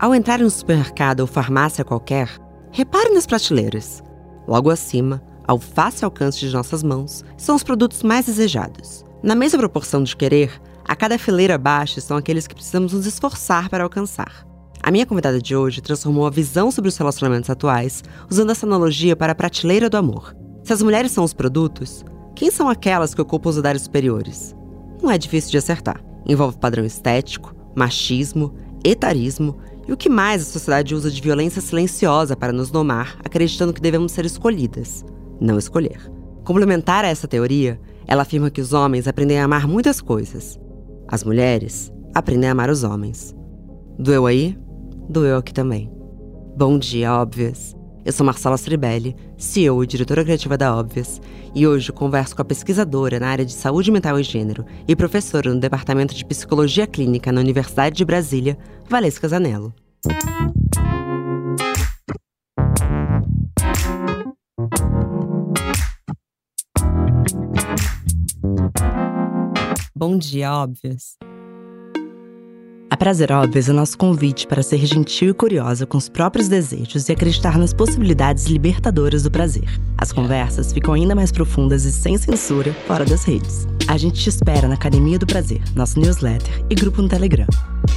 Ao entrar em um supermercado ou farmácia qualquer, repare nas prateleiras. Logo acima, ao fácil alcance de nossas mãos, são os produtos mais desejados. Na mesma proporção de querer, a cada fileira abaixo são aqueles que precisamos nos esforçar para alcançar. A minha convidada de hoje transformou a visão sobre os relacionamentos atuais usando essa analogia para a prateleira do amor. Se as mulheres são os produtos, quem são aquelas que ocupam os andares superiores? Não é difícil de acertar. Envolve padrão estético, machismo, etarismo e o que mais a sociedade usa de violência silenciosa para nos domar, acreditando que devemos ser escolhidas, não escolher. Complementar a essa teoria, ela afirma que os homens aprendem a amar muitas coisas. As mulheres aprendem a amar os homens. Doeu aí? Doeu aqui também. Bom dia, óbvias! Eu sou Marcela Stribelli, CEO e diretora criativa da Óbvias, e hoje converso com a pesquisadora na área de saúde mental e gênero e professora no Departamento de Psicologia Clínica na Universidade de Brasília, Valesca Zanello. Bom dia, Óbvias! A Prazer é o nosso convite para ser gentil e curiosa com os próprios desejos e acreditar nas possibilidades libertadoras do prazer. As conversas ficam ainda mais profundas e sem censura fora das redes. A gente te espera na Academia do Prazer, nosso newsletter e grupo no Telegram.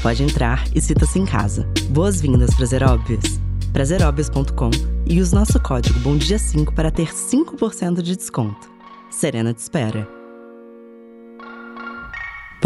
Pode entrar e cita-se em casa. Boas-vindas, Prazer Óbvias! prazeróbvias.com e use nosso código BOMDIA5 para ter 5% de desconto. Serena te espera.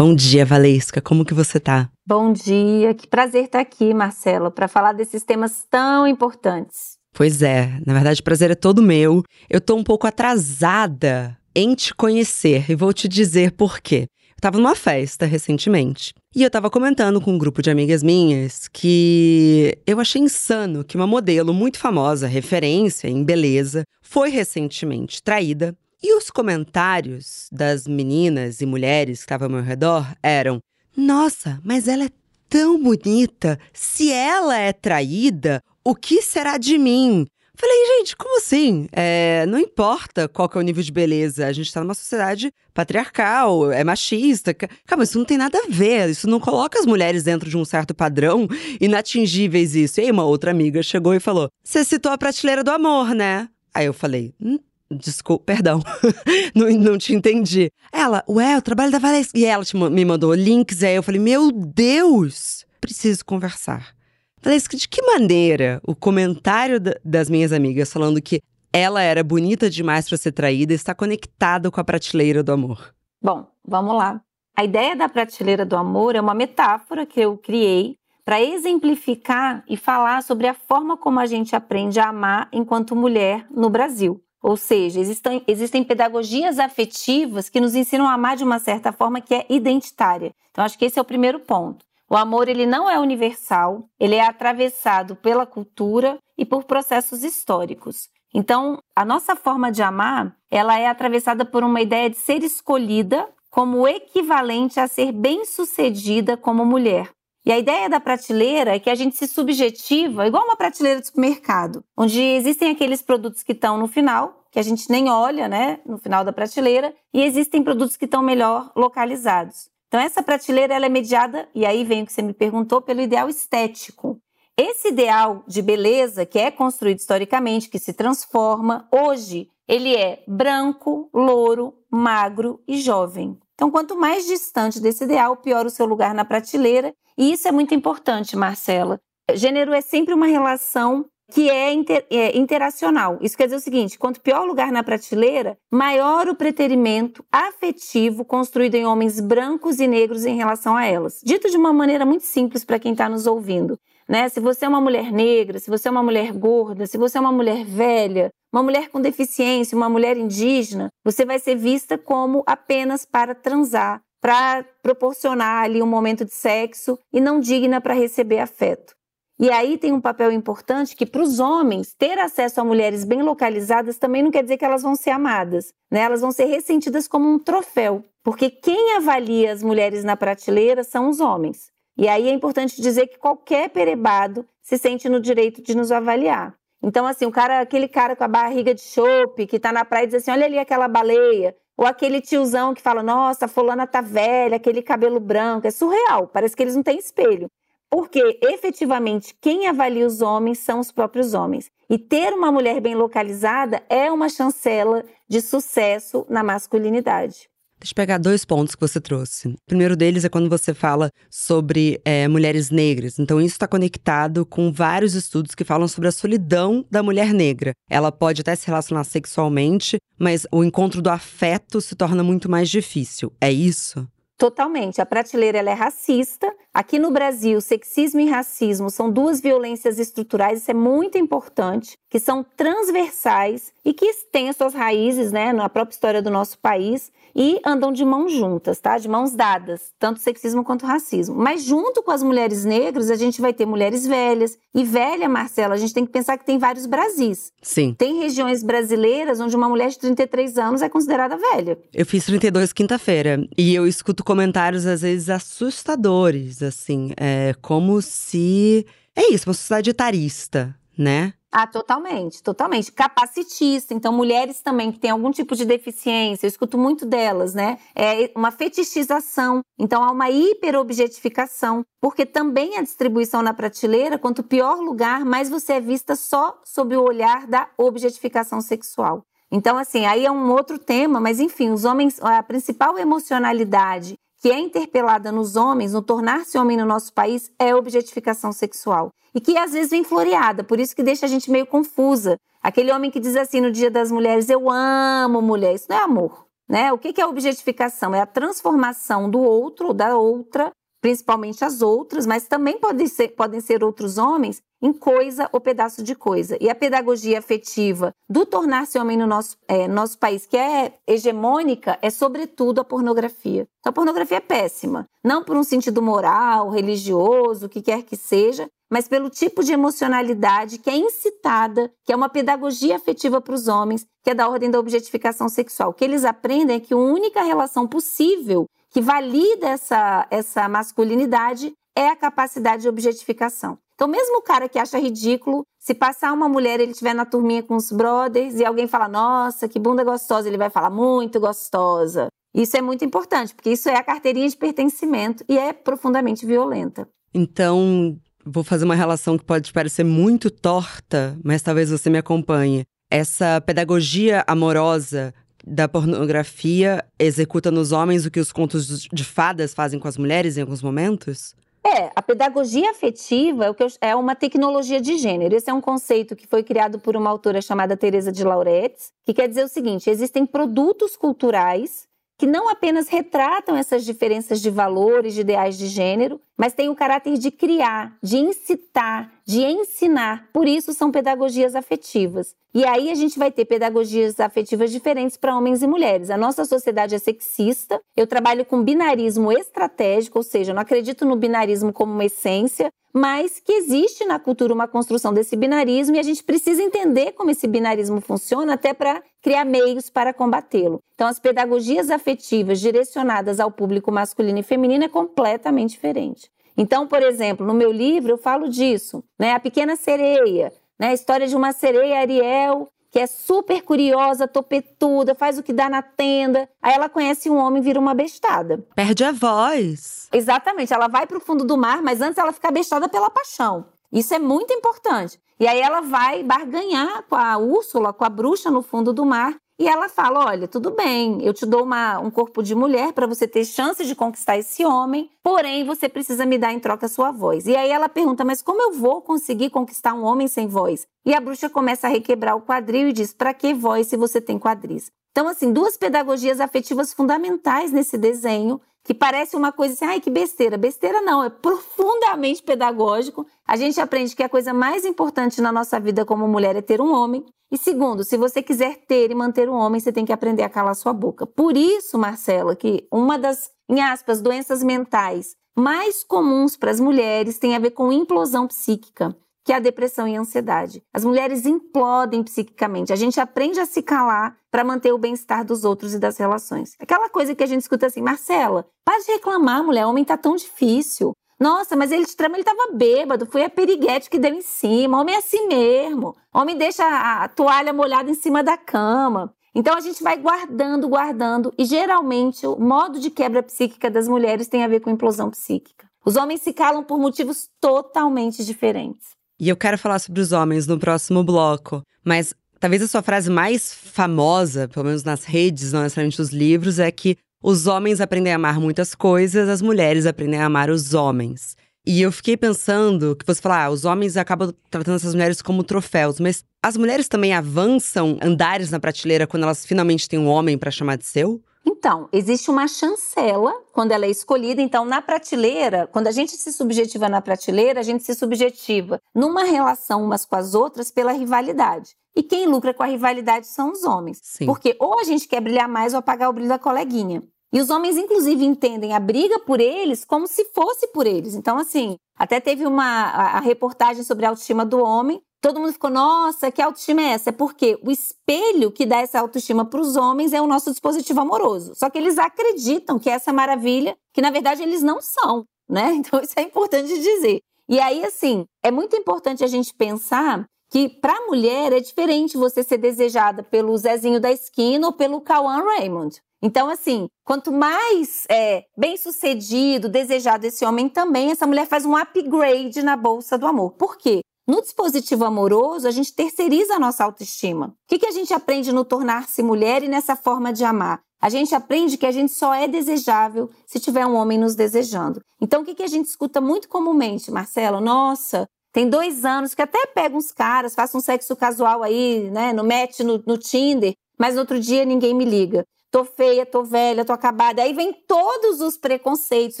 Bom dia, Valesca. Como que você tá? Bom dia. Que prazer estar aqui, Marcelo, para falar desses temas tão importantes. Pois é, na verdade o prazer é todo meu. Eu tô um pouco atrasada em te conhecer e vou te dizer por quê. Eu tava numa festa recentemente e eu tava comentando com um grupo de amigas minhas que eu achei insano que uma modelo muito famosa, referência em beleza, foi recentemente traída e os comentários das meninas e mulheres que estavam ao meu redor eram: Nossa, mas ela é tão bonita. Se ela é traída, o que será de mim? Falei, gente, como assim? É, não importa qual que é o nível de beleza. A gente tá numa sociedade patriarcal, é machista. Calma, isso não tem nada a ver. Isso não coloca as mulheres dentro de um certo padrão inatingíveis isso. E aí uma outra amiga chegou e falou: Você citou a prateleira do amor, né? Aí eu falei, hum, Desculpa, perdão, não, não te entendi. Ela, ué, o trabalho da Valesca. E ela me mandou links, aí eu falei, meu Deus, preciso conversar. Valesca, de que maneira o comentário das minhas amigas falando que ela era bonita demais para ser traída está conectado com a prateleira do amor? Bom, vamos lá. A ideia da prateleira do amor é uma metáfora que eu criei para exemplificar e falar sobre a forma como a gente aprende a amar enquanto mulher no Brasil. Ou seja, existem, existem pedagogias afetivas que nos ensinam a amar de uma certa forma que é identitária. Então, acho que esse é o primeiro ponto. O amor ele não é universal, ele é atravessado pela cultura e por processos históricos. Então, a nossa forma de amar, ela é atravessada por uma ideia de ser escolhida como equivalente a ser bem-sucedida como mulher. E a ideia da prateleira é que a gente se subjetiva, igual uma prateleira de supermercado, onde existem aqueles produtos que estão no final, que a gente nem olha, né, no final da prateleira, e existem produtos que estão melhor localizados. Então essa prateleira ela é mediada, e aí vem o que você me perguntou, pelo ideal estético. Esse ideal de beleza que é construído historicamente, que se transforma, hoje ele é branco, louro, magro e jovem. Então, quanto mais distante desse ideal, pior o seu lugar na prateleira. E isso é muito importante, Marcela. Gênero é sempre uma relação que é, inter, é, interacional. Isso quer dizer o seguinte: quanto pior o lugar na prateleira, maior o preterimento afetivo construído em homens brancos e negros em relação a elas. Dito de uma maneira muito simples para quem está nos ouvindo. Né? Se você é uma mulher negra, se você é uma mulher gorda, se você é uma mulher velha, uma mulher com deficiência, uma mulher indígena, você vai ser vista como apenas para transar, para proporcionar ali um momento de sexo e não digna para receber afeto. E aí tem um papel importante que para os homens ter acesso a mulheres bem localizadas também não quer dizer que elas vão ser amadas, né? Elas vão ser ressentidas como um troféu, porque quem avalia as mulheres na prateleira são os homens. E aí é importante dizer que qualquer perebado se sente no direito de nos avaliar. Então, assim, o cara, aquele cara com a barriga de chope que tá na praia e diz assim: olha ali aquela baleia. Ou aquele tiozão que fala: nossa, fulana tá velha, aquele cabelo branco. É surreal, parece que eles não têm espelho. Porque efetivamente quem avalia os homens são os próprios homens. E ter uma mulher bem localizada é uma chancela de sucesso na masculinidade. Deixa eu pegar dois pontos que você trouxe. O primeiro deles é quando você fala sobre é, mulheres negras. Então, isso está conectado com vários estudos que falam sobre a solidão da mulher negra. Ela pode até se relacionar sexualmente, mas o encontro do afeto se torna muito mais difícil. É isso? Totalmente. A prateleira é racista. Aqui no Brasil, sexismo e racismo são duas violências estruturais, isso é muito importante, que são transversais e que têm as suas raízes né, na própria história do nosso país e andam de mãos juntas, tá? De mãos dadas, tanto sexismo quanto racismo. Mas junto com as mulheres negras, a gente vai ter mulheres velhas. E velha, Marcela, a gente tem que pensar que tem vários Brasis. Sim. Tem regiões brasileiras onde uma mulher de 33 anos é considerada velha. Eu fiz 32 quinta-feira e eu escuto comentários às vezes assustadores, assim, é como se é isso, uma sociedade etarista, né? Ah, totalmente, totalmente. Capacitista. Então, mulheres também que têm algum tipo de deficiência, eu escuto muito delas, né? É uma fetichização. Então, há uma hiperobjetificação, porque também a distribuição na prateleira, quanto pior lugar, mais você é vista só sob o olhar da objetificação sexual. Então, assim, aí é um outro tema, mas enfim, os homens, a principal emocionalidade que é interpelada nos homens, no tornar-se homem no nosso país, é a objetificação sexual. E que às vezes vem floreada, por isso que deixa a gente meio confusa. Aquele homem que diz assim no Dia das Mulheres: Eu amo mulher. Isso não é amor. Né? O que é objetificação? É a transformação do outro ou da outra principalmente as outras, mas também podem ser, podem ser outros homens, em coisa ou pedaço de coisa. E a pedagogia afetiva do tornar-se homem no nosso, é, nosso país, que é hegemônica, é sobretudo a pornografia. Então, a pornografia é péssima. Não por um sentido moral, religioso, o que quer que seja, mas pelo tipo de emocionalidade que é incitada, que é uma pedagogia afetiva para os homens, que é da ordem da objetificação sexual. O que eles aprendem é que a única relação possível que valida essa, essa masculinidade é a capacidade de objetificação. Então, mesmo o cara que acha ridículo, se passar uma mulher, ele estiver na turminha com os brothers e alguém fala, nossa, que bunda gostosa, ele vai falar, muito gostosa. Isso é muito importante, porque isso é a carteirinha de pertencimento e é profundamente violenta. Então, vou fazer uma relação que pode parecer muito torta, mas talvez você me acompanhe. Essa pedagogia amorosa da pornografia executa nos homens o que os contos de fadas fazem com as mulheres em alguns momentos? É, a pedagogia afetiva é, é uma tecnologia de gênero. Esse é um conceito que foi criado por uma autora chamada Teresa de Lauretis, que quer dizer o seguinte: existem produtos culturais que não apenas retratam essas diferenças de valores, de ideais de gênero, mas têm o caráter de criar, de incitar, de ensinar. Por isso são pedagogias afetivas. E aí a gente vai ter pedagogias afetivas diferentes para homens e mulheres. A nossa sociedade é sexista. Eu trabalho com binarismo estratégico, ou seja, não acredito no binarismo como uma essência, mas que existe na cultura uma construção desse binarismo e a gente precisa entender como esse binarismo funciona até para criar meios para combatê-lo. Então, as pedagogias afetivas direcionadas ao público masculino e feminino é completamente diferente. Então, por exemplo, no meu livro eu falo disso, né? A Pequena Sereia, né? A história de uma sereia Ariel que é super curiosa, topetuda, faz o que dá na tenda. Aí ela conhece um homem e vira uma bestada. Perde a voz. Exatamente, ela vai para o fundo do mar, mas antes ela fica bestada pela paixão. Isso é muito importante. E aí ela vai barganhar com a Úrsula, com a bruxa no fundo do mar, e ela fala: olha, tudo bem, eu te dou uma, um corpo de mulher para você ter chance de conquistar esse homem, porém você precisa me dar em troca a sua voz. E aí ela pergunta: mas como eu vou conseguir conquistar um homem sem voz? E a bruxa começa a requebrar o quadril e diz: para que voz se você tem quadris? Então, assim, duas pedagogias afetivas fundamentais nesse desenho que parece uma coisa assim, ai que besteira. Besteira não, é profundamente pedagógico. A gente aprende que a coisa mais importante na nossa vida como mulher é ter um homem. E segundo, se você quiser ter e manter um homem, você tem que aprender a calar sua boca. Por isso, Marcela, que uma das, em aspas, doenças mentais mais comuns para as mulheres tem a ver com implosão psíquica que é a depressão e a ansiedade. As mulheres implodem psiquicamente. A gente aprende a se calar para manter o bem-estar dos outros e das relações. Aquela coisa que a gente escuta assim, Marcela, para de reclamar, mulher, homem tá tão difícil. Nossa, mas ele te trama, ele tava bêbado, foi a periguete que deu em cima. Homem é assim mesmo. Homem deixa a toalha molhada em cima da cama. Então a gente vai guardando, guardando, e geralmente o modo de quebra psíquica das mulheres tem a ver com implosão psíquica. Os homens se calam por motivos totalmente diferentes. E eu quero falar sobre os homens no próximo bloco, mas talvez a sua frase mais famosa, pelo menos nas redes, não necessariamente nos livros, é que os homens aprendem a amar muitas coisas, as mulheres aprendem a amar os homens. E eu fiquei pensando que você fala, ah, os homens acabam tratando essas mulheres como troféus, mas as mulheres também avançam andares na prateleira quando elas finalmente têm um homem para chamar de seu? Então, existe uma chancela quando ela é escolhida. Então, na prateleira, quando a gente se subjetiva na prateleira, a gente se subjetiva numa relação umas com as outras pela rivalidade. E quem lucra com a rivalidade são os homens. Sim. Porque ou a gente quer brilhar mais ou apagar o brilho da coleguinha. E os homens, inclusive, entendem a briga por eles como se fosse por eles. Então, assim, até teve uma a, reportagem sobre a autoestima do homem. Todo mundo ficou, nossa, que autoestima é essa? É porque o espelho que dá essa autoestima para os homens é o nosso dispositivo amoroso. Só que eles acreditam que é essa maravilha, que na verdade eles não são, né? Então isso é importante dizer. E aí, assim, é muito importante a gente pensar que para a mulher é diferente você ser desejada pelo Zezinho da esquina ou pelo Cauã Raymond. Então, assim, quanto mais é, bem sucedido, desejado esse homem também, essa mulher faz um upgrade na bolsa do amor. Por quê? No dispositivo amoroso, a gente terceiriza a nossa autoestima. O que, que a gente aprende no tornar-se mulher e nessa forma de amar? A gente aprende que a gente só é desejável se tiver um homem nos desejando. Então, o que, que a gente escuta muito comumente, Marcelo? Nossa, tem dois anos que até pega uns caras, faça um sexo casual aí, né, no match, no, no Tinder, mas no outro dia ninguém me liga tô feia, tô velha, tô acabada. Aí vem todos os preconceitos,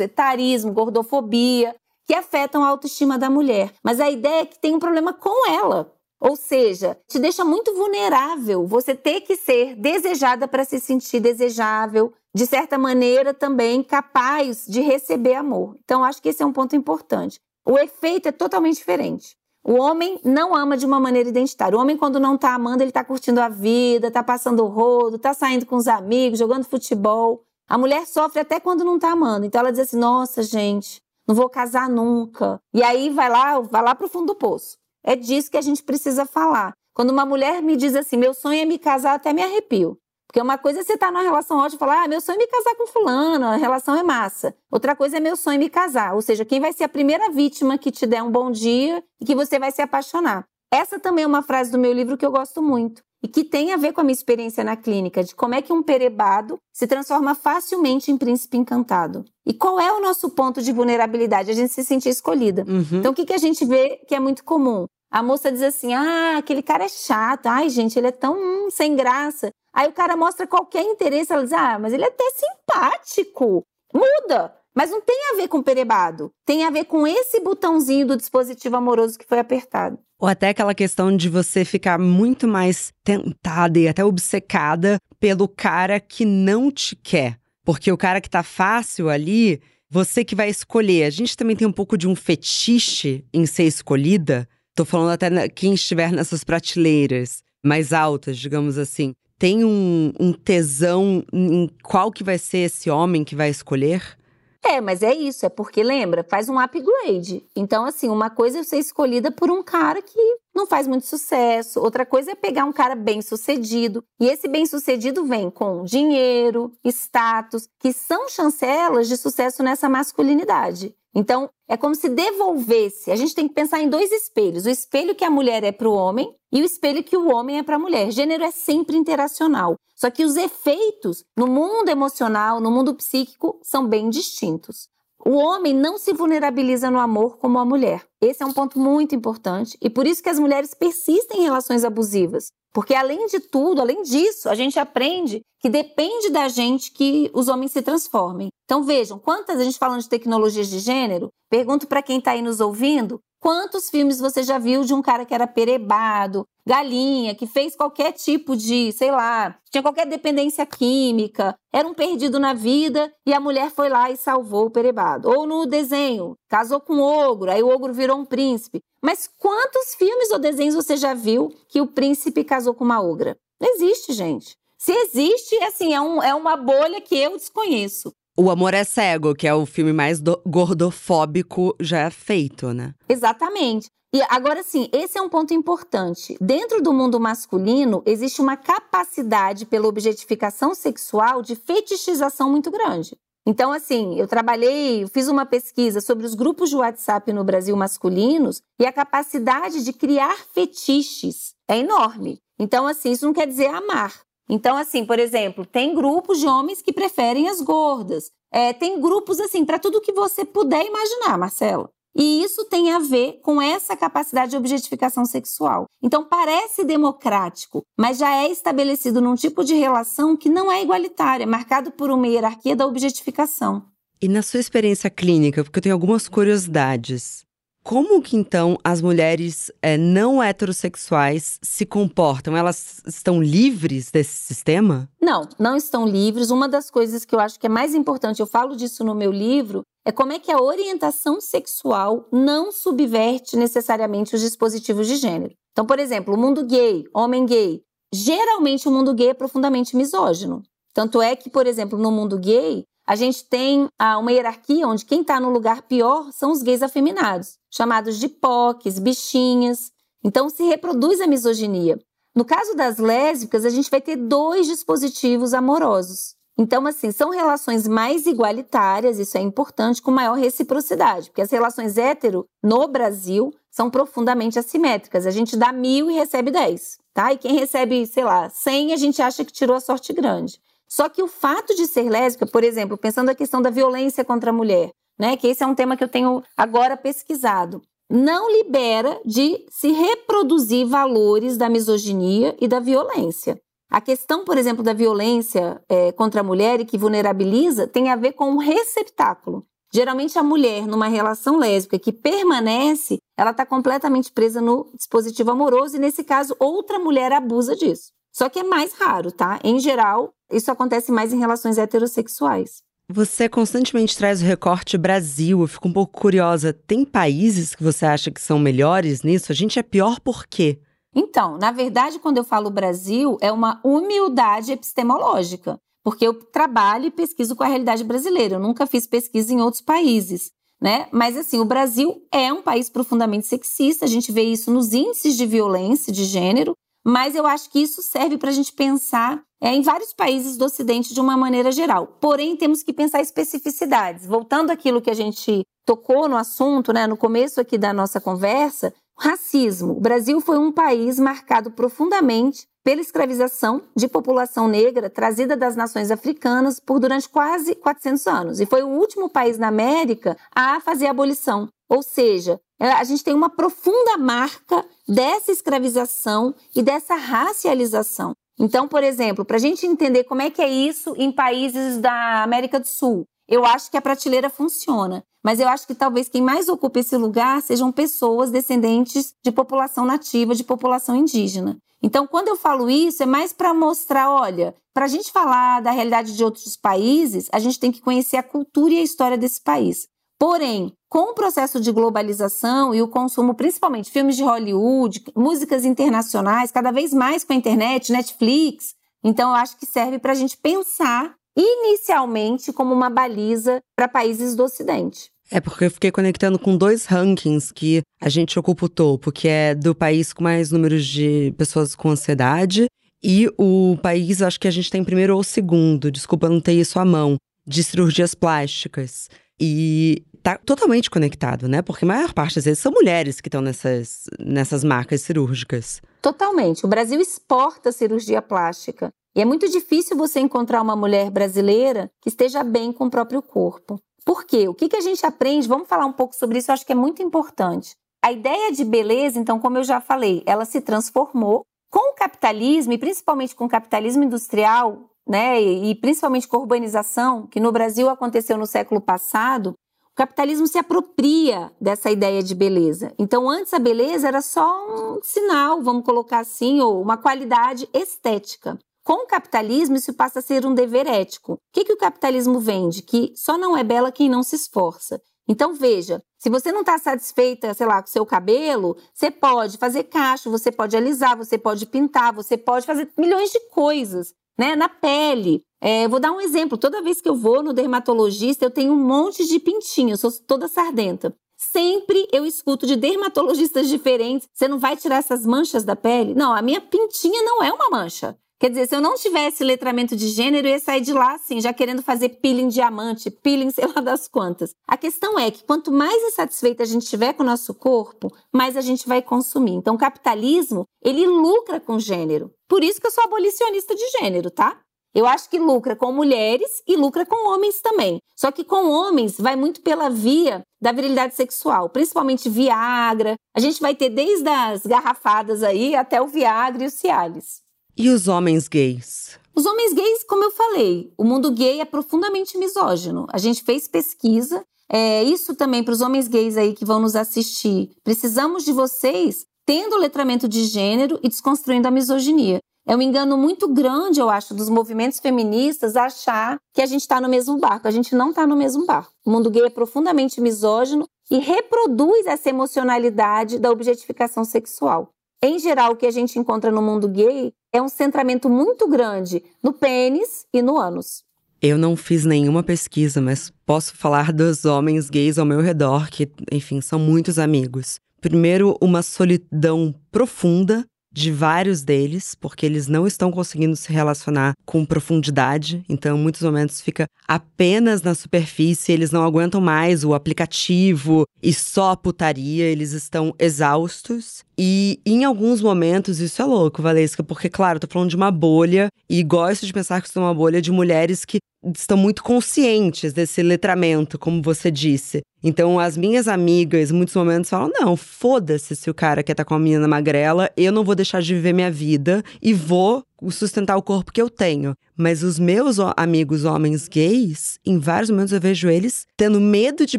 etarismo, gordofobia, que afetam a autoestima da mulher. Mas a ideia é que tem um problema com ela. Ou seja, te deixa muito vulnerável você ter que ser desejada para se sentir desejável, de certa maneira também capaz de receber amor. Então, acho que esse é um ponto importante. O efeito é totalmente diferente. O homem não ama de uma maneira identitária. O homem, quando não tá amando, ele tá curtindo a vida, tá passando o rodo, tá saindo com os amigos, jogando futebol. A mulher sofre até quando não tá amando. Então ela diz assim: nossa, gente, não vou casar nunca. E aí vai lá, vai lá pro fundo do poço. É disso que a gente precisa falar. Quando uma mulher me diz assim, meu sonho é me casar, até me arrepio. Porque uma coisa é você estar tá numa relação ótima e falar, ah, meu sonho é me casar com fulano, a relação é massa. Outra coisa é meu sonho é me casar. Ou seja, quem vai ser a primeira vítima que te der um bom dia e que você vai se apaixonar. Essa também é uma frase do meu livro que eu gosto muito e que tem a ver com a minha experiência na clínica, de como é que um perebado se transforma facilmente em príncipe encantado. E qual é o nosso ponto de vulnerabilidade? A gente se sentir escolhida. Uhum. Então, o que, que a gente vê que é muito comum? A moça diz assim: ah, aquele cara é chato, ai, gente, ele é tão hum, sem graça. Aí o cara mostra qualquer interesse, ela diz: ah, mas ele é até simpático. Muda. Mas não tem a ver com perebado. Tem a ver com esse botãozinho do dispositivo amoroso que foi apertado. Ou até aquela questão de você ficar muito mais tentada e até obcecada pelo cara que não te quer. Porque o cara que tá fácil ali, você que vai escolher. A gente também tem um pouco de um fetiche em ser escolhida. Tô falando até quem estiver nessas prateleiras mais altas, digamos assim tem um, um tesão em qual que vai ser esse homem que vai escolher? É, mas é isso, é porque lembra, faz um upgrade. Então, assim, uma coisa é ser escolhida por um cara que não faz muito sucesso, outra coisa é pegar um cara bem sucedido. E esse bem sucedido vem com dinheiro, status, que são chancelas de sucesso nessa masculinidade. Então, é como se devolvesse. A gente tem que pensar em dois espelhos: o espelho que a mulher é para o homem e o espelho que o homem é para a mulher. Gênero é sempre interacional. Só que os efeitos no mundo emocional, no mundo psíquico, são bem distintos. O homem não se vulnerabiliza no amor como a mulher. Esse é um ponto muito importante e por isso que as mulheres persistem em relações abusivas. Porque além de tudo, além disso, a gente aprende que depende da gente que os homens se transformem. Então vejam, quantas a gente falando de tecnologias de gênero, pergunto para quem está aí nos ouvindo, Quantos filmes você já viu de um cara que era perebado, galinha, que fez qualquer tipo de, sei lá, tinha qualquer dependência química, era um perdido na vida e a mulher foi lá e salvou o perebado. Ou no desenho, casou com um ogro, aí o ogro virou um príncipe. Mas quantos filmes ou desenhos você já viu que o príncipe casou com uma ogra? Não existe, gente. Se existe, assim, é, um, é uma bolha que eu desconheço. O Amor é Cego, que é o filme mais gordofóbico já feito, né? Exatamente. E agora sim, esse é um ponto importante. Dentro do mundo masculino, existe uma capacidade pela objetificação sexual de fetichização muito grande. Então, assim, eu trabalhei, fiz uma pesquisa sobre os grupos de WhatsApp no Brasil masculinos e a capacidade de criar fetiches é enorme. Então, assim, isso não quer dizer amar. Então, assim, por exemplo, tem grupos de homens que preferem as gordas. É, tem grupos, assim, para tudo que você puder imaginar, Marcela. E isso tem a ver com essa capacidade de objetificação sexual. Então, parece democrático, mas já é estabelecido num tipo de relação que não é igualitária, marcado por uma hierarquia da objetificação. E na sua experiência clínica, porque eu tenho algumas curiosidades. Como que então as mulheres é, não heterossexuais se comportam? Elas estão livres desse sistema? Não, não estão livres. Uma das coisas que eu acho que é mais importante, eu falo disso no meu livro, é como é que a orientação sexual não subverte necessariamente os dispositivos de gênero. Então, por exemplo, o mundo gay, homem gay, geralmente o mundo gay é profundamente misógino. Tanto é que, por exemplo, no mundo gay, a gente tem uma hierarquia onde quem está no lugar pior são os gays afeminados, chamados de poques, bichinhas. Então se reproduz a misoginia. No caso das lésbicas, a gente vai ter dois dispositivos amorosos. Então, assim, são relações mais igualitárias, isso é importante, com maior reciprocidade, porque as relações hétero no Brasil são profundamente assimétricas. A gente dá mil e recebe dez, tá? E quem recebe, sei lá, cem, a gente acha que tirou a sorte grande. Só que o fato de ser lésbica, por exemplo, pensando a questão da violência contra a mulher, né, que esse é um tema que eu tenho agora pesquisado, não libera de se reproduzir valores da misoginia e da violência. A questão, por exemplo, da violência é, contra a mulher e que vulnerabiliza tem a ver com um receptáculo. Geralmente, a mulher, numa relação lésbica que permanece, ela está completamente presa no dispositivo amoroso e, nesse caso, outra mulher abusa disso. Só que é mais raro, tá? Em geral, isso acontece mais em relações heterossexuais. Você constantemente traz o recorte Brasil. Eu fico um pouco curiosa. Tem países que você acha que são melhores nisso? A gente é pior por quê? Então, na verdade, quando eu falo Brasil, é uma humildade epistemológica, porque eu trabalho e pesquiso com a realidade brasileira. Eu nunca fiz pesquisa em outros países, né? Mas assim, o Brasil é um país profundamente sexista. A gente vê isso nos índices de violência de gênero mas eu acho que isso serve para a gente pensar é, em vários países do Ocidente de uma maneira geral. Porém, temos que pensar especificidades. Voltando àquilo que a gente tocou no assunto, né, no começo aqui da nossa conversa, racismo. O Brasil foi um país marcado profundamente pela escravização de população negra trazida das nações africanas por durante quase 400 anos. E foi o último país na América a fazer a abolição. Ou seja, a gente tem uma profunda marca dessa escravização e dessa racialização. Então, por exemplo, para a gente entender como é que é isso em países da América do Sul, eu acho que a prateleira funciona. Mas eu acho que talvez quem mais ocupe esse lugar sejam pessoas descendentes de população nativa, de população indígena. Então, quando eu falo isso, é mais para mostrar: olha, para a gente falar da realidade de outros países, a gente tem que conhecer a cultura e a história desse país. Porém, com o processo de globalização e o consumo, principalmente filmes de Hollywood, músicas internacionais, cada vez mais com a internet, Netflix, então eu acho que serve para a gente pensar inicialmente como uma baliza para países do Ocidente. É porque eu fiquei conectando com dois rankings que a gente ocupa o topo, que é do país com mais números de pessoas com ansiedade e o país, acho que a gente tem primeiro ou segundo, desculpa não ter isso à mão, de cirurgias plásticas. E tá totalmente conectado, né? Porque a maior parte das vezes são mulheres que estão nessas, nessas marcas cirúrgicas. Totalmente. O Brasil exporta cirurgia plástica. E é muito difícil você encontrar uma mulher brasileira que esteja bem com o próprio corpo. Por quê? O que, que a gente aprende? Vamos falar um pouco sobre isso, eu acho que é muito importante. A ideia de beleza, então, como eu já falei, ela se transformou com o capitalismo, e principalmente com o capitalismo industrial, né, e principalmente com a urbanização, que no Brasil aconteceu no século passado, o capitalismo se apropria dessa ideia de beleza. Então, antes a beleza era só um sinal, vamos colocar assim, ou uma qualidade estética. Com o capitalismo, isso passa a ser um dever ético. O que, que o capitalismo vende? Que só não é bela quem não se esforça. Então, veja, se você não está satisfeita, sei lá, com o seu cabelo, você pode fazer cacho, você pode alisar, você pode pintar, você pode fazer milhões de coisas né? Na pele. É, vou dar um exemplo. Toda vez que eu vou no dermatologista, eu tenho um monte de pintinho, eu sou toda sardenta. Sempre eu escuto de dermatologistas diferentes: você não vai tirar essas manchas da pele? Não, a minha pintinha não é uma mancha. Quer dizer, se eu não tivesse letramento de gênero, eu ia sair de lá assim, já querendo fazer peeling diamante, peeling sei lá das quantas. A questão é que quanto mais insatisfeita a gente tiver com o nosso corpo, mais a gente vai consumir. Então, o capitalismo, ele lucra com gênero. Por isso que eu sou abolicionista de gênero, tá? Eu acho que lucra com mulheres e lucra com homens também. Só que com homens vai muito pela via da virilidade sexual, principalmente Viagra. A gente vai ter desde as garrafadas aí até o Viagra e o Cialis. E os homens gays? Os homens gays, como eu falei, o mundo gay é profundamente misógino. A gente fez pesquisa. É, isso também para os homens gays aí que vão nos assistir. Precisamos de vocês tendo letramento de gênero e desconstruindo a misoginia. É um engano muito grande, eu acho, dos movimentos feministas achar que a gente está no mesmo barco. A gente não está no mesmo barco. O mundo gay é profundamente misógino e reproduz essa emocionalidade da objetificação sexual. Em geral, o que a gente encontra no mundo gay é um centramento muito grande no pênis e no ânus. Eu não fiz nenhuma pesquisa, mas posso falar dos homens gays ao meu redor, que, enfim, são muitos amigos. Primeiro, uma solidão profunda de vários deles, porque eles não estão conseguindo se relacionar com profundidade, então muitos momentos fica apenas na superfície, eles não aguentam mais o aplicativo e só putaria, eles estão exaustos. E em alguns momentos, isso é louco, Valesca, porque, claro, tô falando de uma bolha e gosto de pensar que isso é uma bolha de mulheres que estão muito conscientes desse letramento, como você disse. Então, as minhas amigas, em muitos momentos, falam: não, foda-se se o cara quer estar tá com a menina magrela, eu não vou deixar de viver minha vida e vou sustentar o corpo que eu tenho. Mas os meus amigos homens gays, em vários momentos eu vejo eles tendo medo de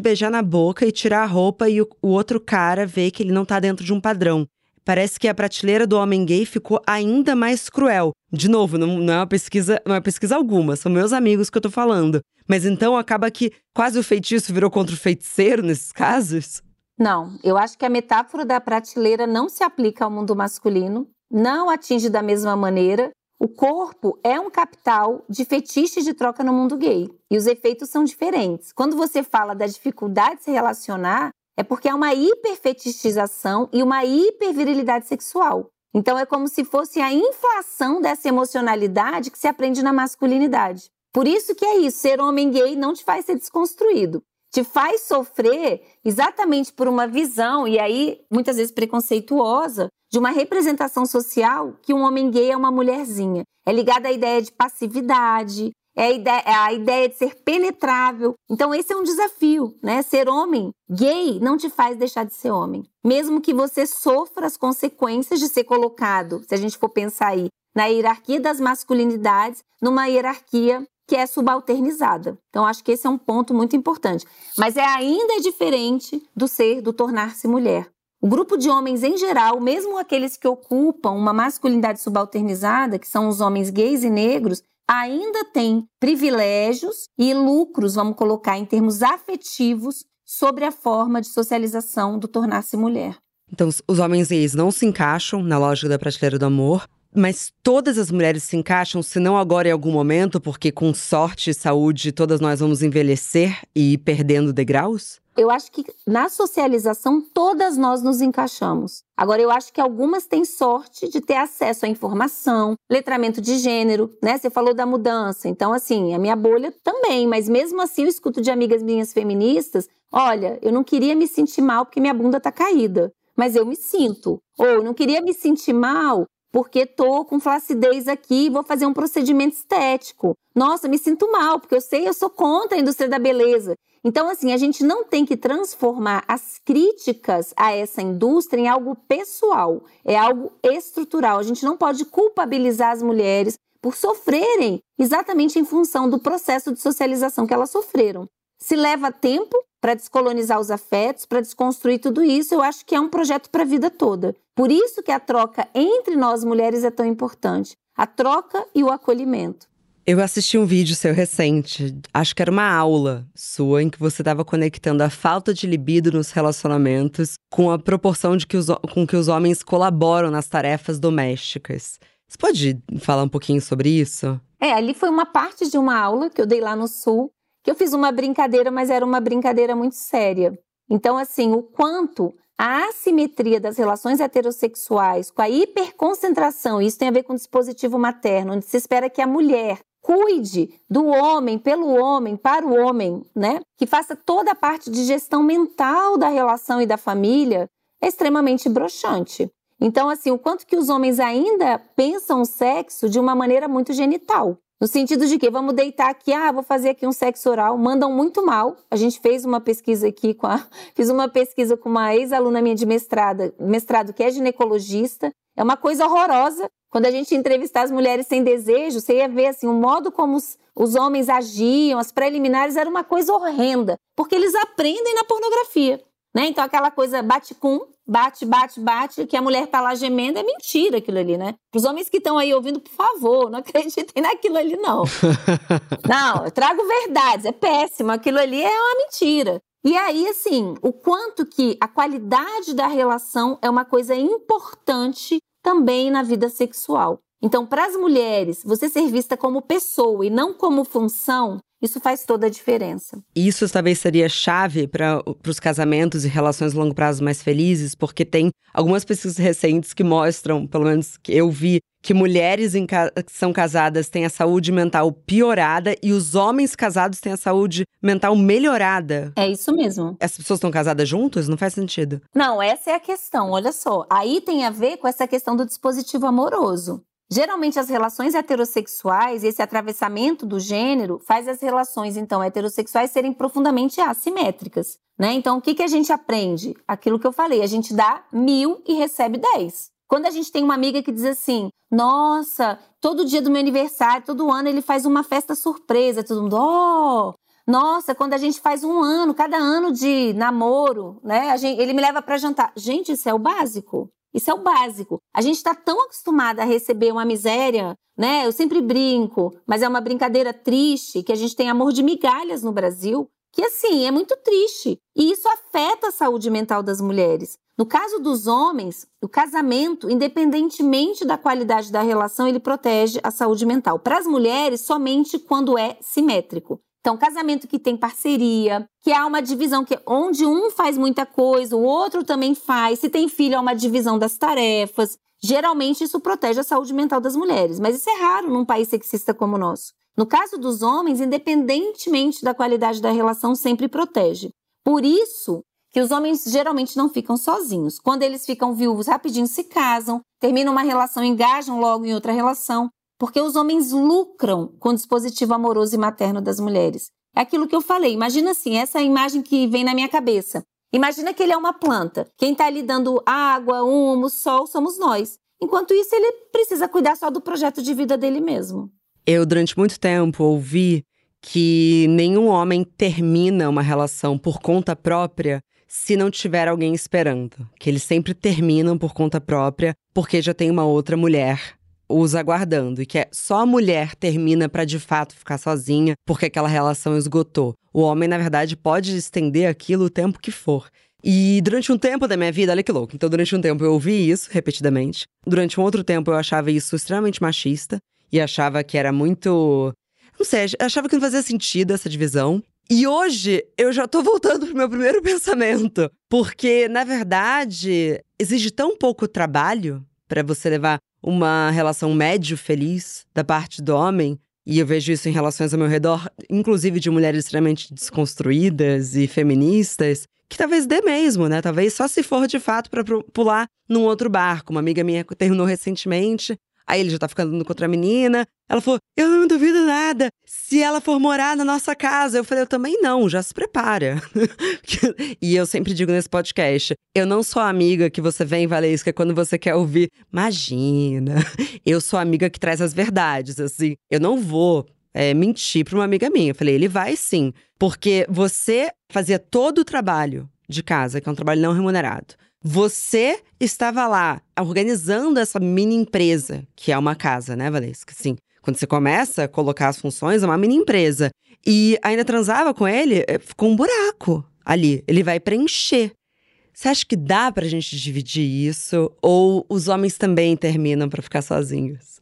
beijar na boca e tirar a roupa e o, o outro cara vê que ele não tá dentro de um padrão. Parece que a prateleira do homem gay ficou ainda mais cruel. De novo, não, não é uma pesquisa, não é pesquisa alguma, são meus amigos que eu tô falando. Mas então acaba que quase o feitiço virou contra o feiticeiro nesses casos? Não, eu acho que a metáfora da prateleira não se aplica ao mundo masculino, não atinge da mesma maneira. O corpo é um capital de fetiche de troca no mundo gay e os efeitos são diferentes. Quando você fala da dificuldade de se relacionar, é porque há uma hiperfetichização e uma hipervirilidade sexual. Então é como se fosse a inflação dessa emocionalidade que se aprende na masculinidade. Por isso que é isso, ser homem gay não te faz ser desconstruído. Te faz sofrer exatamente por uma visão, e aí muitas vezes preconceituosa, de uma representação social que um homem gay é uma mulherzinha. É ligada à ideia de passividade, é a, ideia, é a ideia de ser penetrável. Então, esse é um desafio, né? Ser homem gay não te faz deixar de ser homem. Mesmo que você sofra as consequências de ser colocado, se a gente for pensar aí, na hierarquia das masculinidades, numa hierarquia que é subalternizada. Então, acho que esse é um ponto muito importante. Mas é ainda diferente do ser, do tornar-se mulher. O grupo de homens em geral, mesmo aqueles que ocupam uma masculinidade subalternizada, que são os homens gays e negros, ainda tem privilégios e lucros, vamos colocar em termos afetivos, sobre a forma de socialização do tornar-se mulher. Então, os homens gays não se encaixam na lógica da prateleira do amor, mas todas as mulheres se encaixam, se não agora em algum momento, porque com sorte e saúde todas nós vamos envelhecer e ir perdendo degraus? Eu acho que na socialização todas nós nos encaixamos. Agora, eu acho que algumas têm sorte de ter acesso à informação, letramento de gênero, né? Você falou da mudança. Então, assim, a minha bolha também, mas mesmo assim eu escuto de amigas minhas feministas: olha, eu não queria me sentir mal porque minha bunda tá caída, mas eu me sinto. Ou não queria me sentir mal porque tô com flacidez aqui, vou fazer um procedimento estético. Nossa, me sinto mal, porque eu sei, eu sou contra a indústria da beleza. Então, assim, a gente não tem que transformar as críticas a essa indústria em algo pessoal, é algo estrutural. A gente não pode culpabilizar as mulheres por sofrerem exatamente em função do processo de socialização que elas sofreram. Se leva tempo para descolonizar os afetos, para desconstruir tudo isso, eu acho que é um projeto para a vida toda. Por isso que a troca entre nós mulheres é tão importante. A troca e o acolhimento. Eu assisti um vídeo seu recente, acho que era uma aula sua, em que você estava conectando a falta de libido nos relacionamentos com a proporção de que os, com que os homens colaboram nas tarefas domésticas. Você pode falar um pouquinho sobre isso? É, ali foi uma parte de uma aula que eu dei lá no Sul, que eu fiz uma brincadeira, mas era uma brincadeira muito séria. Então, assim, o quanto a assimetria das relações heterossexuais com a hiperconcentração, isso tem a ver com o dispositivo materno, onde se espera que a mulher cuide do homem, pelo homem, para o homem, né? Que faça toda a parte de gestão mental da relação e da família, é extremamente broxante. Então, assim, o quanto que os homens ainda pensam o sexo de uma maneira muito genital. No sentido de que vamos deitar aqui, ah, vou fazer aqui um sexo oral, mandam muito mal. A gente fez uma pesquisa aqui com a, fiz uma pesquisa com uma ex-aluna minha de mestrado, mestrado que é ginecologista. É uma coisa horrorosa. Quando a gente entrevistar as mulheres sem desejo, você ia ver assim, o modo como os, os homens agiam, as preliminares era uma coisa horrenda, porque eles aprendem na pornografia. Né? Então, aquela coisa bate-cum, bate, bate, bate, que a mulher tá lá gemendo, é mentira aquilo ali, né? Para os homens que estão aí ouvindo, por favor, não acreditem naquilo ali, não. não, eu trago verdades, é péssimo, aquilo ali é uma mentira. E aí, assim, o quanto que a qualidade da relação é uma coisa importante também na vida sexual. Então, para as mulheres, você ser vista como pessoa e não como função, isso faz toda a diferença. Isso talvez seria chave para os casamentos e relações de longo prazo mais felizes, porque tem algumas pesquisas recentes que mostram, pelo menos que eu vi, que mulheres que são casadas têm a saúde mental piorada e os homens casados têm a saúde mental melhorada. É isso mesmo. As pessoas estão casadas juntas? Não faz sentido. Não, essa é a questão. Olha só. Aí tem a ver com essa questão do dispositivo amoroso. Geralmente as relações heterossexuais, esse atravessamento do gênero, faz as relações então heterossexuais serem profundamente assimétricas, né? Então o que, que a gente aprende? Aquilo que eu falei, a gente dá mil e recebe dez. Quando a gente tem uma amiga que diz assim, nossa, todo dia do meu aniversário, todo ano ele faz uma festa surpresa, todo mundo, oh, nossa, quando a gente faz um ano, cada ano de namoro, né? Gente, ele me leva para jantar. Gente, isso é o básico. Isso é o básico. A gente está tão acostumada a receber uma miséria, né? Eu sempre brinco, mas é uma brincadeira triste que a gente tem amor de migalhas no Brasil, que assim, é muito triste. E isso afeta a saúde mental das mulheres. No caso dos homens, o casamento, independentemente da qualidade da relação, ele protege a saúde mental. Para as mulheres, somente quando é simétrico. Então, casamento que tem parceria, que há uma divisão que onde um faz muita coisa, o outro também faz. Se tem filho, há uma divisão das tarefas. Geralmente isso protege a saúde mental das mulheres, mas isso é raro num país sexista como o nosso. No caso dos homens, independentemente da qualidade da relação, sempre protege. Por isso que os homens geralmente não ficam sozinhos. Quando eles ficam viúvos, rapidinho se casam, terminam uma relação, engajam logo em outra relação porque os homens lucram com o dispositivo amoroso e materno das mulheres. É aquilo que eu falei. Imagina assim, essa imagem que vem na minha cabeça. Imagina que ele é uma planta. Quem está lhe dando água, humo, sol, somos nós. Enquanto isso, ele precisa cuidar só do projeto de vida dele mesmo. Eu, durante muito tempo, ouvi que nenhum homem termina uma relação por conta própria se não tiver alguém esperando. Que eles sempre terminam por conta própria porque já tem uma outra mulher os aguardando e que é só a mulher termina para de fato ficar sozinha porque aquela relação esgotou. O homem, na verdade, pode estender aquilo o tempo que for. E durante um tempo da minha vida, olha que louco. Então, durante um tempo eu ouvi isso repetidamente. Durante um outro tempo eu achava isso extremamente machista e achava que era muito. Não sei, achava que não fazia sentido essa divisão. E hoje eu já tô voltando pro meu primeiro pensamento. Porque, na verdade, exige tão pouco trabalho para você levar uma relação médio feliz da parte do homem, e eu vejo isso em relações ao meu redor, inclusive de mulheres extremamente desconstruídas e feministas, que talvez dê mesmo, né? Talvez só se for de fato para pular num outro barco. Uma amiga minha terminou recentemente Aí ele já tá ficando com outra menina. Ela falou: Eu não duvido nada. Se ela for morar na nossa casa. Eu falei: Eu também não, já se prepara. e eu sempre digo nesse podcast: Eu não sou a amiga que você vem, Valesca, quando você quer ouvir. Imagina. Eu sou a amiga que traz as verdades, assim. Eu não vou é, mentir pra uma amiga minha. Eu falei: Ele vai sim. Porque você fazia todo o trabalho de casa, que é um trabalho não remunerado. Você estava lá organizando essa mini empresa, que é uma casa, né, Valesca? Sim. Quando você começa a colocar as funções, é uma mini empresa. E ainda transava com ele, eh, ficou um buraco ali. Ele vai preencher. Você acha que dá pra gente dividir isso? Ou os homens também terminam para ficar sozinhos?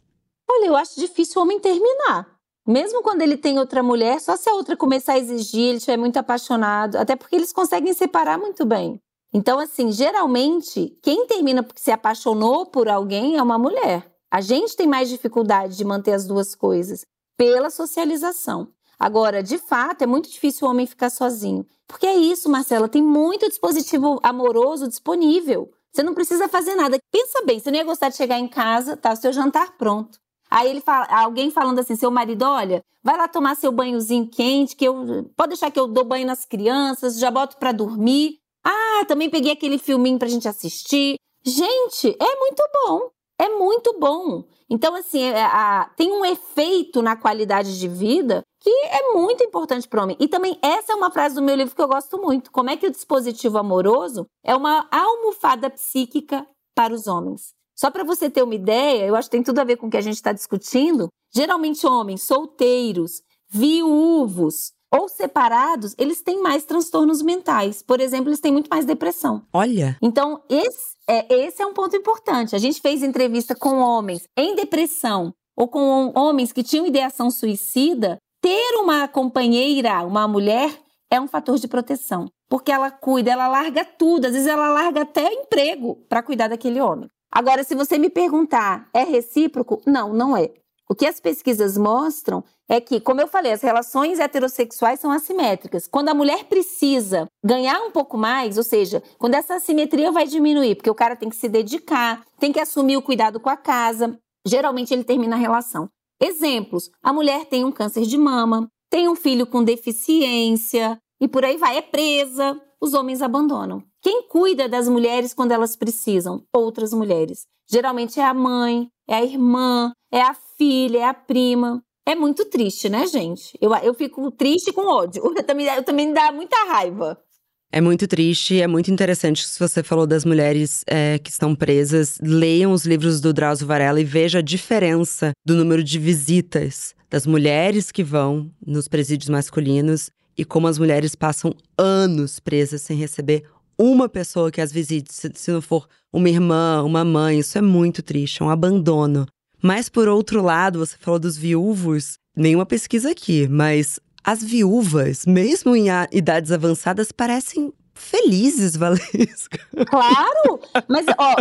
Olha, eu acho difícil o homem terminar. Mesmo quando ele tem outra mulher, só se a outra começar a exigir, ele estiver muito apaixonado. Até porque eles conseguem separar muito bem. Então, assim, geralmente, quem termina porque se apaixonou por alguém é uma mulher. A gente tem mais dificuldade de manter as duas coisas pela socialização. Agora, de fato, é muito difícil o homem ficar sozinho. Porque é isso, Marcela, tem muito dispositivo amoroso disponível. Você não precisa fazer nada. Pensa bem, você não ia gostar de chegar em casa, tá o seu jantar pronto. Aí ele fala, alguém falando assim, seu marido, olha, vai lá tomar seu banhozinho quente, que eu pode deixar que eu dou banho nas crianças, já boto para dormir. Ah, também peguei aquele filminho pra gente assistir. Gente, é muito bom. É muito bom. Então, assim, é, a, tem um efeito na qualidade de vida que é muito importante para o homem. E também, essa é uma frase do meu livro que eu gosto muito. Como é que o dispositivo amoroso é uma almofada psíquica para os homens? Só para você ter uma ideia, eu acho que tem tudo a ver com o que a gente está discutindo. Geralmente, homens solteiros, viúvos ou separados, eles têm mais transtornos mentais. Por exemplo, eles têm muito mais depressão. Olha. Então, esse é, esse é um ponto importante. A gente fez entrevista com homens em depressão ou com homens que tinham ideação suicida. Ter uma companheira, uma mulher, é um fator de proteção. Porque ela cuida, ela larga tudo. Às vezes ela larga até emprego para cuidar daquele homem. Agora, se você me perguntar, é recíproco? Não, não é. O que as pesquisas mostram é que, como eu falei, as relações heterossexuais são assimétricas. Quando a mulher precisa ganhar um pouco mais, ou seja, quando essa assimetria vai diminuir, porque o cara tem que se dedicar, tem que assumir o cuidado com a casa, geralmente ele termina a relação. Exemplos: a mulher tem um câncer de mama, tem um filho com deficiência e por aí vai, é presa, os homens abandonam. Quem cuida das mulheres quando elas precisam? Outras mulheres. Geralmente é a mãe, é a irmã, é a filha, é a prima. É muito triste, né, gente? Eu, eu fico triste com ódio. Eu também, eu também dá muita raiva. É muito triste, é muito interessante que você falou das mulheres é, que estão presas. Leiam os livros do Drauzio Varela e veja a diferença do número de visitas das mulheres que vão nos presídios masculinos e como as mulheres passam anos presas sem receber uma pessoa que as visite, se, não for uma irmã, uma mãe. Isso é muito triste, é um abandono. Mas por outro lado, você falou dos viúvos, nenhuma pesquisa aqui, mas as viúvas, mesmo em idades avançadas, parecem felizes, Valesca. Claro! Mas, ó,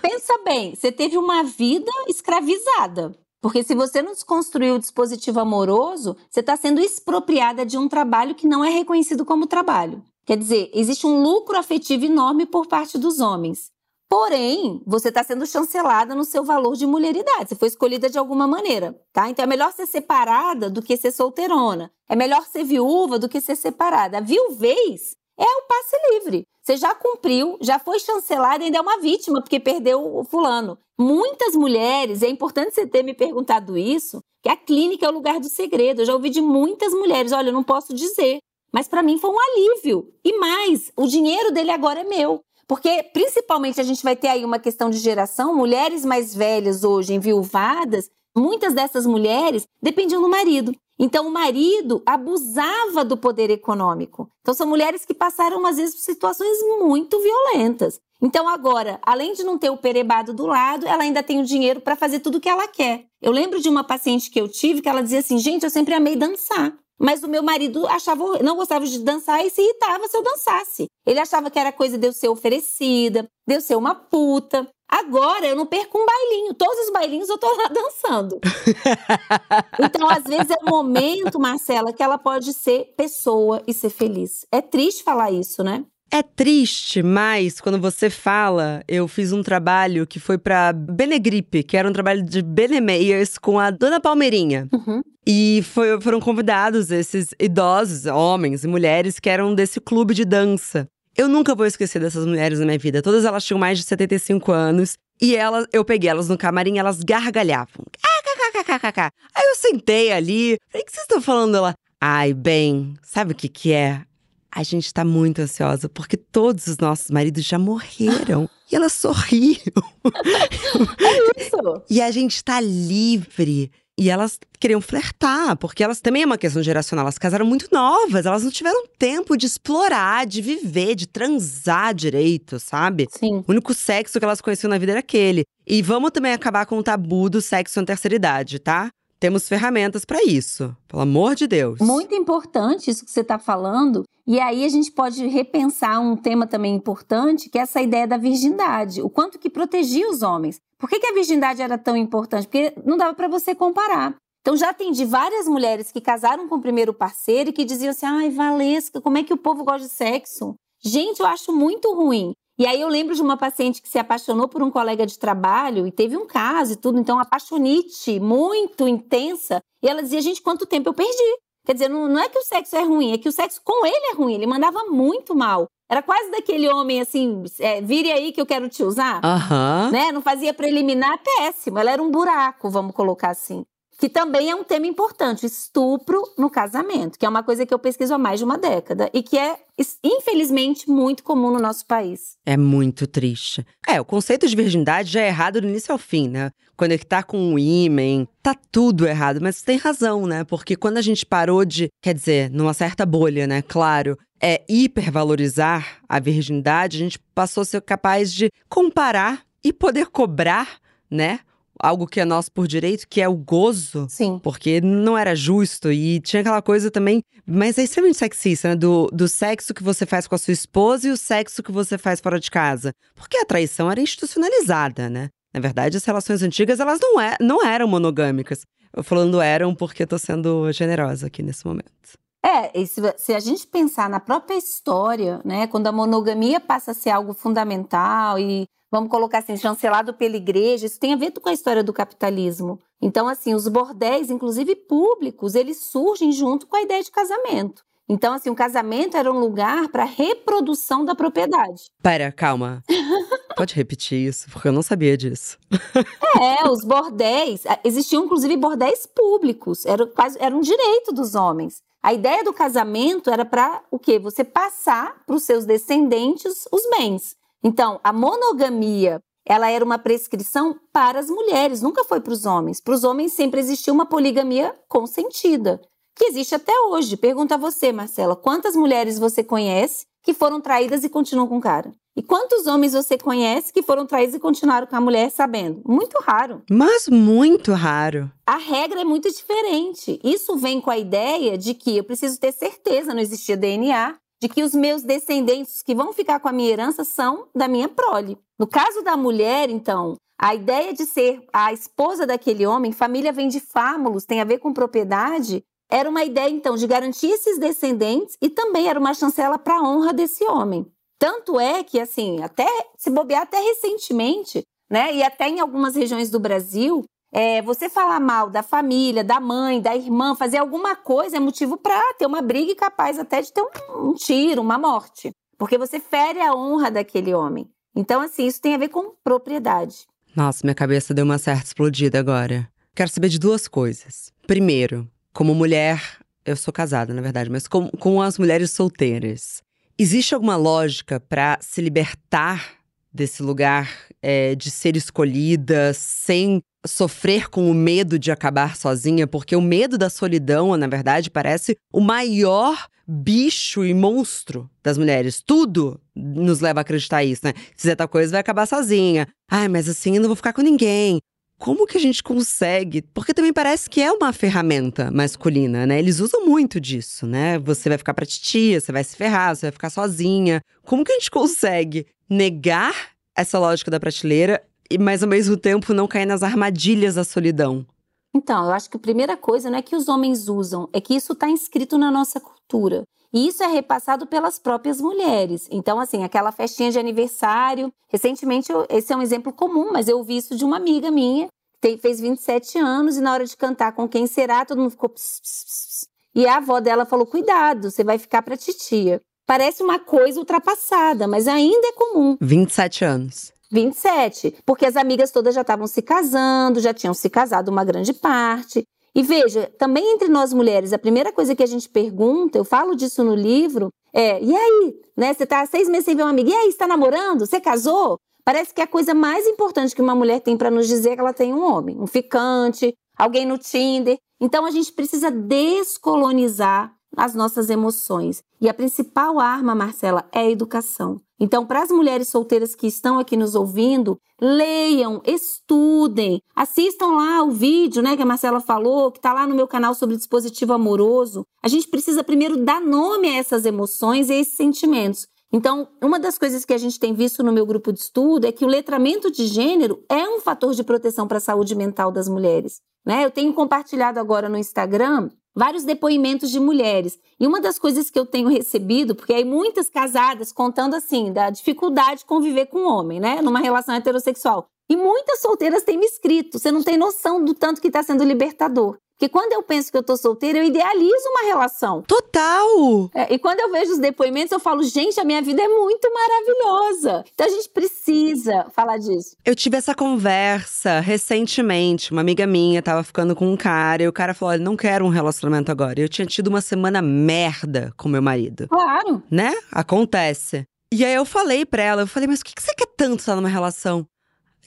pensa bem, você teve uma vida escravizada. Porque se você não desconstruiu o dispositivo amoroso, você está sendo expropriada de um trabalho que não é reconhecido como trabalho. Quer dizer, existe um lucro afetivo enorme por parte dos homens. Porém, você está sendo chancelada no seu valor de mulheridade. Você foi escolhida de alguma maneira, tá? Então é melhor ser separada do que ser solteirona. É melhor ser viúva do que ser separada. A viuvez é o passe livre. Você já cumpriu, já foi chancelada ainda é uma vítima porque perdeu o fulano. Muitas mulheres, é importante você ter me perguntado isso, que a clínica é o lugar do segredo. Eu já ouvi de muitas mulheres, olha, eu não posso dizer, mas para mim foi um alívio. E mais, o dinheiro dele agora é meu. Porque, principalmente, a gente vai ter aí uma questão de geração, mulheres mais velhas hoje, enviuvadas, muitas dessas mulheres dependiam do marido. Então, o marido abusava do poder econômico. Então, são mulheres que passaram, às vezes, por situações muito violentas. Então, agora, além de não ter o perebado do lado, ela ainda tem o dinheiro para fazer tudo o que ela quer. Eu lembro de uma paciente que eu tive que ela dizia assim: gente, eu sempre amei dançar. Mas o meu marido achava, não gostava de dançar e se irritava se eu dançasse. Ele achava que era coisa de eu ser oferecida, de eu ser uma puta. Agora eu não perco um bailinho. Todos os bailinhos eu tô lá dançando. então, às vezes, é o momento, Marcela, que ela pode ser pessoa e ser feliz. É triste falar isso, né? É triste, mas quando você fala, eu fiz um trabalho que foi para Benegripe, que era um trabalho de Benemeias com a Dona Palmeirinha. Uhum. E foi, foram convidados esses idosos, homens e mulheres, que eram desse clube de dança. Eu nunca vou esquecer dessas mulheres na minha vida. Todas elas tinham mais de 75 anos. E elas, eu peguei elas no camarim, elas gargalhavam. Aí eu sentei ali, falei, o que vocês estão falando? Ela, ai, bem, sabe o que que é? A gente tá muito ansiosa porque todos os nossos maridos já morreram. e elas sorriam. É isso. e a gente tá livre. E elas queriam flertar, porque elas também é uma questão geracional. Elas casaram muito novas, elas não tiveram tempo de explorar, de viver, de transar direito, sabe? Sim. O único sexo que elas conheciam na vida era aquele. E vamos também acabar com o tabu do sexo na terceira idade, tá? Temos ferramentas para isso, pelo amor de Deus. Muito importante isso que você está falando. E aí a gente pode repensar um tema também importante, que é essa ideia da virgindade. O quanto que protegia os homens. Por que, que a virgindade era tão importante? Porque não dava para você comparar. Então já atendi várias mulheres que casaram com o primeiro parceiro e que diziam assim: ai, Valesca, como é que o povo gosta de sexo? Gente, eu acho muito ruim. E aí eu lembro de uma paciente que se apaixonou por um colega de trabalho e teve um caso e tudo, então apaixonite muito intensa. E ela dizia, gente, quanto tempo eu perdi? Quer dizer, não, não é que o sexo é ruim, é que o sexo com ele é ruim. Ele mandava muito mal. Era quase daquele homem assim, é, vire aí que eu quero te usar. Uhum. Né? Não fazia preliminar péssimo. Ela era um buraco, vamos colocar assim que também é um tema importante, estupro no casamento, que é uma coisa que eu pesquiso há mais de uma década e que é, infelizmente, muito comum no nosso país. É muito triste. É, o conceito de virgindade já é errado do início ao fim, né? Conectar com o ímen, tá tudo errado, mas tem razão, né? Porque quando a gente parou de, quer dizer, numa certa bolha, né? Claro, é hipervalorizar a virgindade, a gente passou a ser capaz de comparar e poder cobrar, né? Algo que é nosso por direito, que é o gozo. Sim. Porque não era justo e tinha aquela coisa também, mas é extremamente sexista, né? Do, do sexo que você faz com a sua esposa e o sexo que você faz fora de casa. Porque a traição era institucionalizada, né? Na verdade, as relações antigas, elas não, é, não eram monogâmicas. Eu falando eram porque tô sendo generosa aqui nesse momento. É, se, se, a gente pensar na própria história, né, quando a monogamia passa a ser algo fundamental e vamos colocar assim, chancelado pela igreja, isso tem a ver com a história do capitalismo. Então, assim, os bordéis, inclusive públicos, eles surgem junto com a ideia de casamento. Então, assim, o casamento era um lugar para reprodução da propriedade. Pera, calma. Pode repetir isso, porque eu não sabia disso. é, os bordéis, existiam inclusive bordéis públicos, era quase era um direito dos homens. A ideia do casamento era para o quê? Você passar para os seus descendentes os bens. Então, a monogamia, ela era uma prescrição para as mulheres, nunca foi para os homens. Para os homens sempre existiu uma poligamia consentida, que existe até hoje. Pergunta a você, Marcela, quantas mulheres você conhece que foram traídas e continuam com o cara? E quantos homens você conhece que foram traídos e continuaram com a mulher sabendo? Muito raro. Mas muito raro. A regra é muito diferente. Isso vem com a ideia de que eu preciso ter certeza, não existia DNA, de que os meus descendentes que vão ficar com a minha herança são da minha prole. No caso da mulher, então, a ideia de ser a esposa daquele homem, família vem de fámulos, tem a ver com propriedade, era uma ideia, então, de garantir esses descendentes e também era uma chancela para a honra desse homem. Tanto é que, assim, até se bobear até recentemente, né, e até em algumas regiões do Brasil, é, você falar mal da família, da mãe, da irmã, fazer alguma coisa é motivo para ter uma briga e capaz até de ter um, um tiro, uma morte. Porque você fere a honra daquele homem. Então, assim, isso tem a ver com propriedade. Nossa, minha cabeça deu uma certa explodida agora. Quero saber de duas coisas. Primeiro, como mulher, eu sou casada, na verdade, mas com, com as mulheres solteiras, existe alguma lógica para se libertar desse lugar é, de ser escolhida sem sofrer com o medo de acabar sozinha, porque o medo da solidão, na verdade, parece o maior bicho e monstro das mulheres. Tudo nos leva a acreditar isso, né? Se fizer tal coisa, vai acabar sozinha. Ai, mas assim eu não vou ficar com ninguém. Como que a gente consegue? Porque também parece que é uma ferramenta masculina, né? Eles usam muito disso, né? Você vai ficar pra titia, você vai se ferrar, você vai ficar sozinha. Como que a gente consegue negar essa lógica da prateleira mas ao mesmo tempo não cair nas armadilhas da solidão? Então, eu acho que a primeira coisa não é que os homens usam, é que isso está inscrito na nossa cultura. E isso é repassado pelas próprias mulheres. Então, assim, aquela festinha de aniversário. Recentemente, eu, esse é um exemplo comum, mas eu ouvi isso de uma amiga minha, que fez 27 anos, e na hora de cantar com quem será, todo mundo ficou. Pss, pss, pss, e a avó dela falou: cuidado, você vai ficar pra titia. Parece uma coisa ultrapassada, mas ainda é comum. 27 anos. 27, porque as amigas todas já estavam se casando, já tinham se casado uma grande parte. E veja, também entre nós mulheres, a primeira coisa que a gente pergunta, eu falo disso no livro, é: e aí? Né? Você está seis meses sem ver uma amiga, e aí, está namorando? Você casou? Parece que a coisa mais importante que uma mulher tem para nos dizer é que ela tem um homem, um ficante, alguém no Tinder. Então a gente precisa descolonizar as nossas emoções. E a principal arma, Marcela, é a educação. Então, para as mulheres solteiras que estão aqui nos ouvindo, leiam, estudem, assistam lá o vídeo, né, que a Marcela falou, que está lá no meu canal sobre dispositivo amoroso. A gente precisa primeiro dar nome a essas emoções e a esses sentimentos. Então, uma das coisas que a gente tem visto no meu grupo de estudo é que o letramento de gênero é um fator de proteção para a saúde mental das mulheres. Né? Eu tenho compartilhado agora no Instagram vários depoimentos de mulheres. E uma das coisas que eu tenho recebido, porque aí muitas casadas contando assim, da dificuldade de conviver com um homem, né? Numa relação heterossexual. E muitas solteiras têm me escrito. Você não tem noção do tanto que está sendo libertador. Porque quando eu penso que eu tô solteira, eu idealizo uma relação. Total! É, e quando eu vejo os depoimentos, eu falo, gente, a minha vida é muito maravilhosa. Então a gente precisa falar disso. Eu tive essa conversa recentemente. Uma amiga minha tava ficando com um cara e o cara falou: olha, não quero um relacionamento agora. Eu tinha tido uma semana merda com meu marido. Claro. Né? Acontece. E aí eu falei pra ela, eu falei, mas o que, que você quer tanto estar numa relação?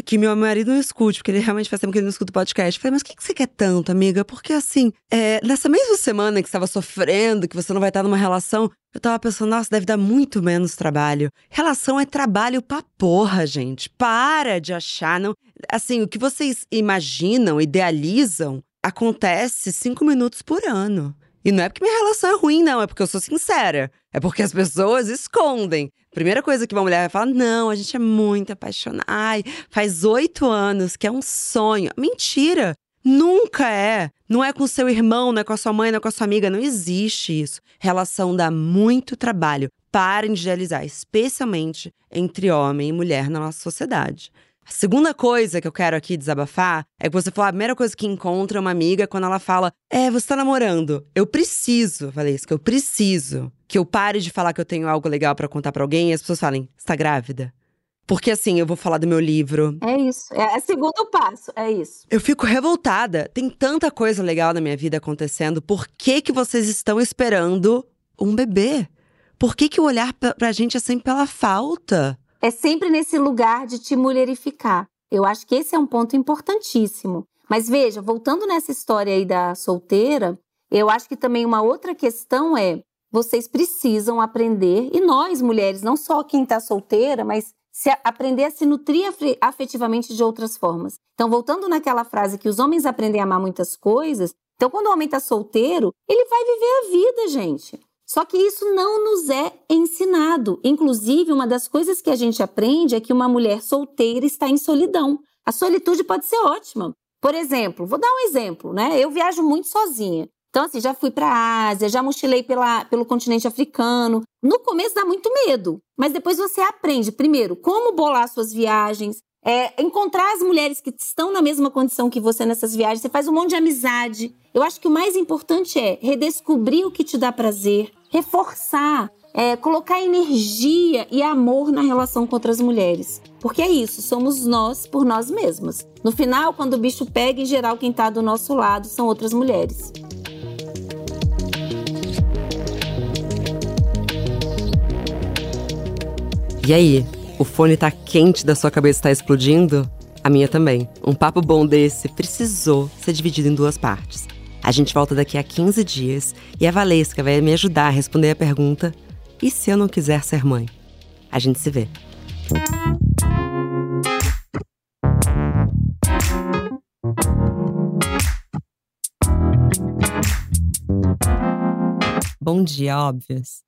Que meu marido não escute, porque ele realmente faz tempo que ele não escuta o podcast. Eu falei, mas o que, que você quer tanto, amiga? Porque assim, é, nessa mesma semana que você estava sofrendo, que você não vai estar numa relação, eu tava pensando, nossa, deve dar muito menos trabalho. Relação é trabalho pra porra, gente. Para de achar, não. Assim, o que vocês imaginam, idealizam, acontece cinco minutos por ano. E não é porque minha relação é ruim, não, é porque eu sou sincera. É porque as pessoas escondem. Primeira coisa que uma mulher vai falar: não, a gente é muito apaixonada. Ai, faz oito anos que é um sonho. Mentira! Nunca é. Não é com seu irmão, não é com a sua mãe, não é com a sua amiga. Não existe isso. Relação dá muito trabalho. De idealizar, especialmente entre homem e mulher na nossa sociedade. A segunda coisa que eu quero aqui desabafar é que você falou a primeira coisa que encontra uma amiga quando ela fala: É, você tá namorando. Eu preciso, falei isso, que eu preciso que eu pare de falar que eu tenho algo legal para contar para alguém e as pessoas falem: Você tá grávida? Porque assim, eu vou falar do meu livro. É isso. É o segundo passo, é isso. Eu fico revoltada. Tem tanta coisa legal na minha vida acontecendo. Por que, que vocês estão esperando um bebê? Por que, que o olhar pra gente é sempre pela falta? É sempre nesse lugar de te mulherificar. Eu acho que esse é um ponto importantíssimo. Mas veja, voltando nessa história aí da solteira, eu acho que também uma outra questão é vocês precisam aprender, e nós mulheres, não só quem está solteira, mas se aprender a se nutrir afetivamente de outras formas. Então, voltando naquela frase que os homens aprendem a amar muitas coisas, então quando o homem está solteiro, ele vai viver a vida, gente. Só que isso não nos é ensinado. Inclusive, uma das coisas que a gente aprende é que uma mulher solteira está em solidão. A solitude pode ser ótima. Por exemplo, vou dar um exemplo, né? Eu viajo muito sozinha. Então, assim, já fui para a Ásia, já mochilei pela, pelo continente africano. No começo dá muito medo, mas depois você aprende, primeiro, como bolar suas viagens, é, encontrar as mulheres que estão na mesma condição que você nessas viagens, você faz um monte de amizade. Eu acho que o mais importante é redescobrir o que te dá prazer, reforçar, é, colocar energia e amor na relação com outras mulheres. Porque é isso, somos nós por nós mesmas. No final, quando o bicho pega, em geral, quem está do nosso lado são outras mulheres. E aí, o fone tá quente da sua cabeça tá explodindo? A minha também. Um papo bom desse precisou ser dividido em duas partes. A gente volta daqui a 15 dias e a Valesca vai me ajudar a responder a pergunta: e se eu não quiser ser mãe? A gente se vê. Bom dia, óbvios.